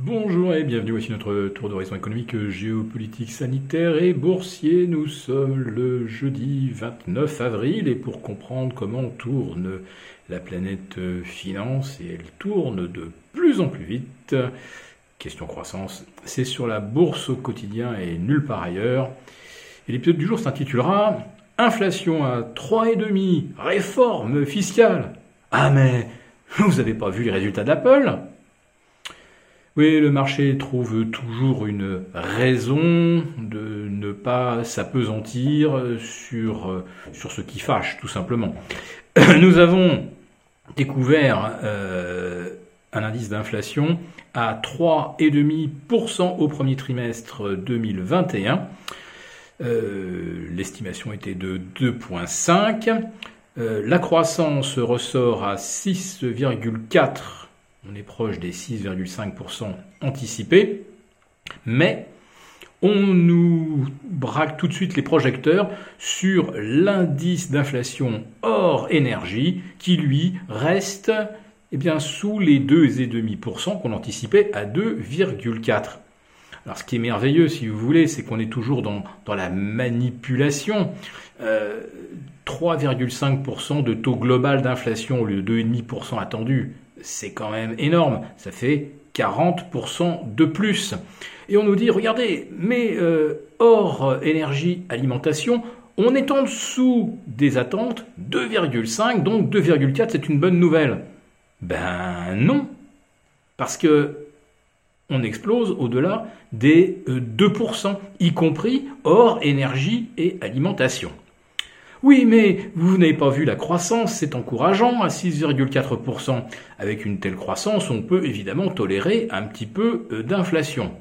Bonjour et bienvenue, voici notre tour d'horizon économique, géopolitique, sanitaire et boursier. Nous sommes le jeudi 29 avril et pour comprendre comment tourne la planète finance, et elle tourne de plus en plus vite, question croissance, c'est sur la bourse au quotidien et nulle part ailleurs. Et l'épisode du jour s'intitulera Inflation à 3,5, réforme fiscale. Ah mais vous n'avez pas vu les résultats d'Apple? Oui, le marché trouve toujours une raison de ne pas s'apesantir sur, sur ce qui fâche, tout simplement. Nous avons découvert euh, un indice d'inflation à 3,5% au premier trimestre 2021. Euh, l'estimation était de 2,5. Euh, la croissance ressort à 6,4 on est proche des 6,5% anticipés, mais on nous braque tout de suite les projecteurs sur l'indice d'inflation hors énergie qui lui reste eh bien, sous les 2,5% qu'on anticipait à 2,4%. Alors ce qui est merveilleux, si vous voulez, c'est qu'on est toujours dans, la manipulation. 3,5% euh, de taux global d'inflation au lieu de 2,5% attendu c'est quand même énorme. Ça fait 40% de plus. Et on nous dit, regardez, mais euh, hors énergie, alimentation, on est en dessous des attentes, 2,5, donc 2,4, c'est une bonne nouvelle. Ben non, parce que on explose au-delà des 2%, euh, y compris hors énergie et alimentation. Oui, mais vous n'avez pas vu la croissance, c'est encourageant à 6,4%. Avec une telle croissance, on peut évidemment tolérer un petit peu euh, d'inflation.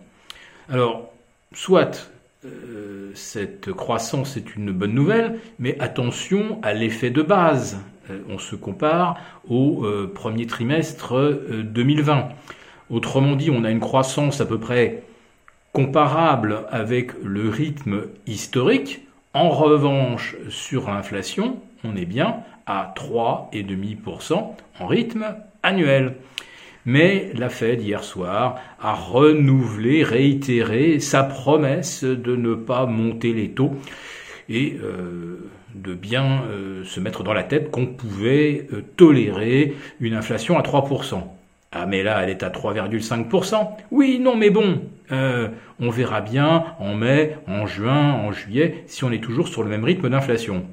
Alors, soit euh, cette croissance est une bonne nouvelle, mais attention à l'effet de base. Euh, on se compare au premier trimestre 2020. Autrement dit, on a une croissance à peu près comparable avec le rythme historique, en revanche, sur l'inflation, on est bien à 3,5% en rythme annuel. Mais la Fed, hier soir, a renouvelé, réitéré sa promesse de ne pas monter les taux et euh, de bien euh, se mettre dans la tête qu'on pouvait euh, tolérer une inflation à 3%. Ah mais là, elle est à 3,5%. Oui, non, mais bon, euh, on verra bien en mai, en juin, en juillet, si on est toujours sur le même rythme d'inflation.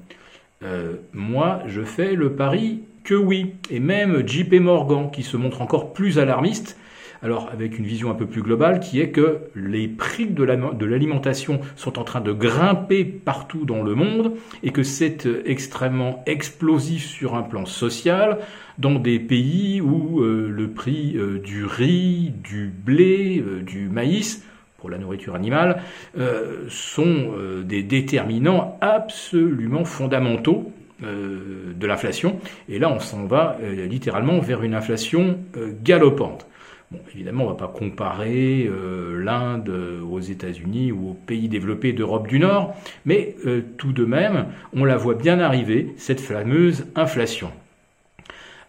Euh, moi, je fais le pari que oui. Et même JP Morgan, qui se montre encore plus alarmiste, alors avec une vision un peu plus globale qui est que les prix de l'alimentation sont en train de grimper partout dans le monde et que c'est euh, extrêmement explosif sur un plan social dans des pays où euh, le prix euh, du riz, du blé, du maïs pour la nourriture animale sont des déterminants absolument fondamentaux de l'inflation. Et là, on s'en va littéralement vers une inflation galopante évidemment, on ne va pas comparer euh, l'Inde aux États-Unis ou aux pays développés d'Europe du Nord, mais euh, tout de même, on la voit bien arriver, cette fameuse inflation.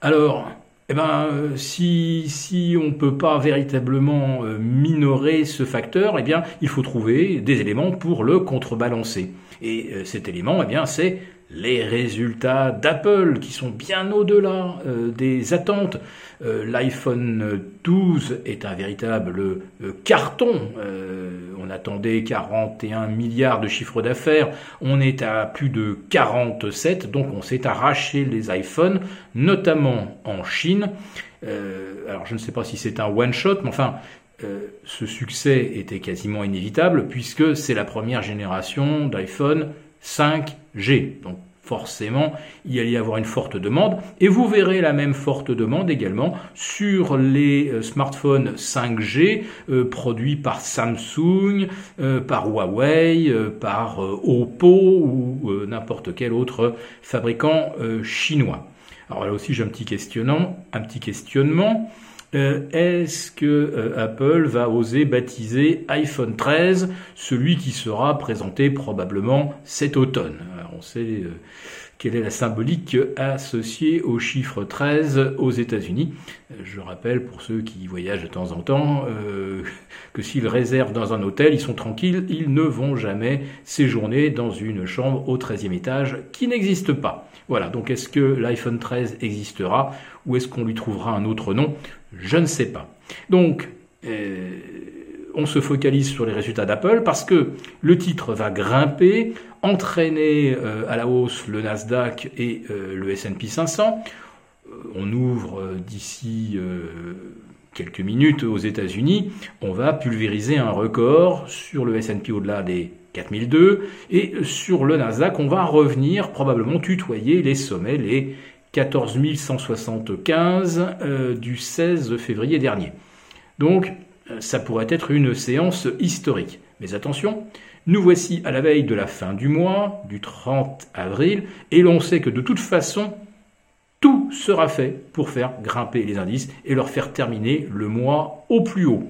Alors, eh ben, si, si on ne peut pas véritablement euh, minorer ce facteur, eh bien, il faut trouver des éléments pour le contrebalancer. Et cet élément, eh bien, c'est les résultats d'Apple qui sont bien au-delà euh, des attentes. Euh, L'iPhone 12 est un véritable euh, carton. on attendait 41 milliards de chiffre d'affaires. On est à plus de 47, donc on s'est arraché les iPhones, notamment en Chine. alors je ne sais pas si c'est un one-shot, mais enfin, ce succès était quasiment inévitable puisque c'est la première génération d'iPhone 5G. Donc forcément, il allait y avoir une forte demande. Et vous verrez la même forte demande également sur les euh, smartphones 5G euh, produits par Samsung, euh, par Huawei, par Oppo ou n'importe quel autre fabricant chinois. Alors là aussi j'ai un petit questionnement, un petit questionnement. Euh, est-ce que euh, Apple va oser baptiser iPhone 13 celui qui sera présenté probablement cet automne? On sait euh, quelle est la symbolique associée au chiffre 13 aux États-Unis. Je rappelle pour ceux qui voyagent de temps en temps euh, que s'ils réservent dans un hôtel, ils sont tranquilles, ils ne vont jamais séjourner dans une chambre au 13e étage qui n'existe pas. Voilà, donc est-ce que l'iPhone 13 existera ou est-ce qu'on lui trouvera un autre nom? Je ne sais pas. Donc, euh, on se focalise sur les résultats d'Apple parce que le titre va grimper, entraîner euh, à la hausse le Nasdaq et euh, le S&P 500. On ouvre d'ici quelques minutes aux États-Unis, on va pulvériser un record sur le S&P au-delà des 4002 et sur le Nasdaq, on va revenir probablement tutoyer les sommets, les 14 175 du 16 février dernier. Donc, euh, ça pourrait être une séance historique. Mais attention, nous voici à la veille de la fin du mois, du 30 avril, et l'on sait que de toute façon, tout sera fait pour faire grimper les indices et leur faire terminer le mois au plus haut.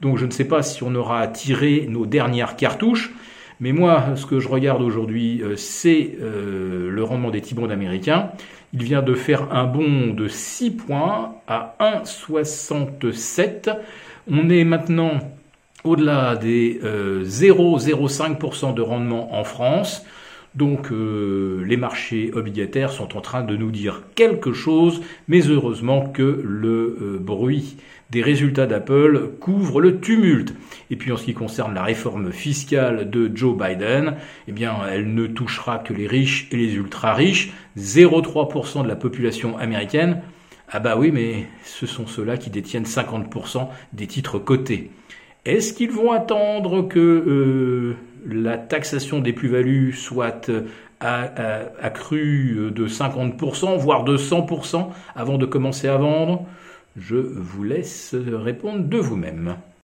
Donc je ne sais pas si on aura tiré nos dernières cartouches, mais moi, ce que je regarde aujourd'hui, euh, c'est euh, le rendement des T-bonds américains. Il vient de faire un bond de 6 points à 1,67. On est maintenant au-delà des 0,05% euh, de rendement en France. Donc euh, les marchés obligataires sont en train de nous dire quelque chose, mais heureusement que le euh, bruit des résultats d'Apple couvre le tumulte. Et puis en ce qui concerne la réforme fiscale de Joe Biden, eh bien elle ne touchera que les riches et les ultra riches, 0,3% de la population américaine ah bah oui, mais ce sont ceux-là qui détiennent 50% des titres cotés. Est-ce qu'ils vont attendre que euh, la taxation des plus-values soit euh, accrue de 50%, voire de 100% avant de commencer à vendre? Je vous laisse répondre de vous-même.